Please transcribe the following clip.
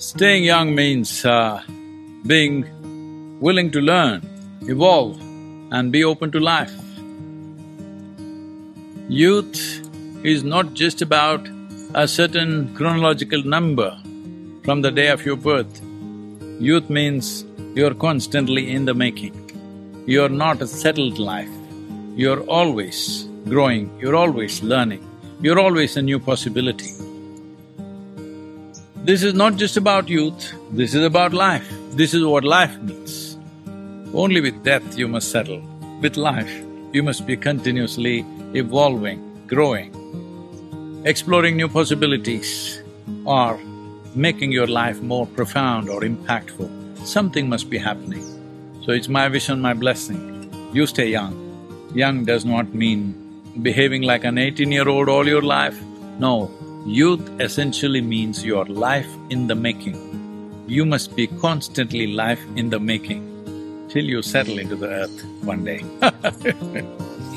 Staying young means uh, being willing to learn, evolve and be open to life. Youth is not just about a certain chronological number from the day of your birth. Youth means you're constantly in the making. You're not a settled life. You're always growing, you're always learning, you're always a new possibility. This is not just about youth, this is about life. This is what life means. Only with death you must settle. With life, you must be continuously evolving, growing, exploring new possibilities or making your life more profound or impactful. Something must be happening. So it's my wish and my blessing, you stay young. Young does not mean behaving like an eighteen-year-old all your life. No, Youth essentially means your life in the making. You must be constantly life in the making till you settle into the earth one day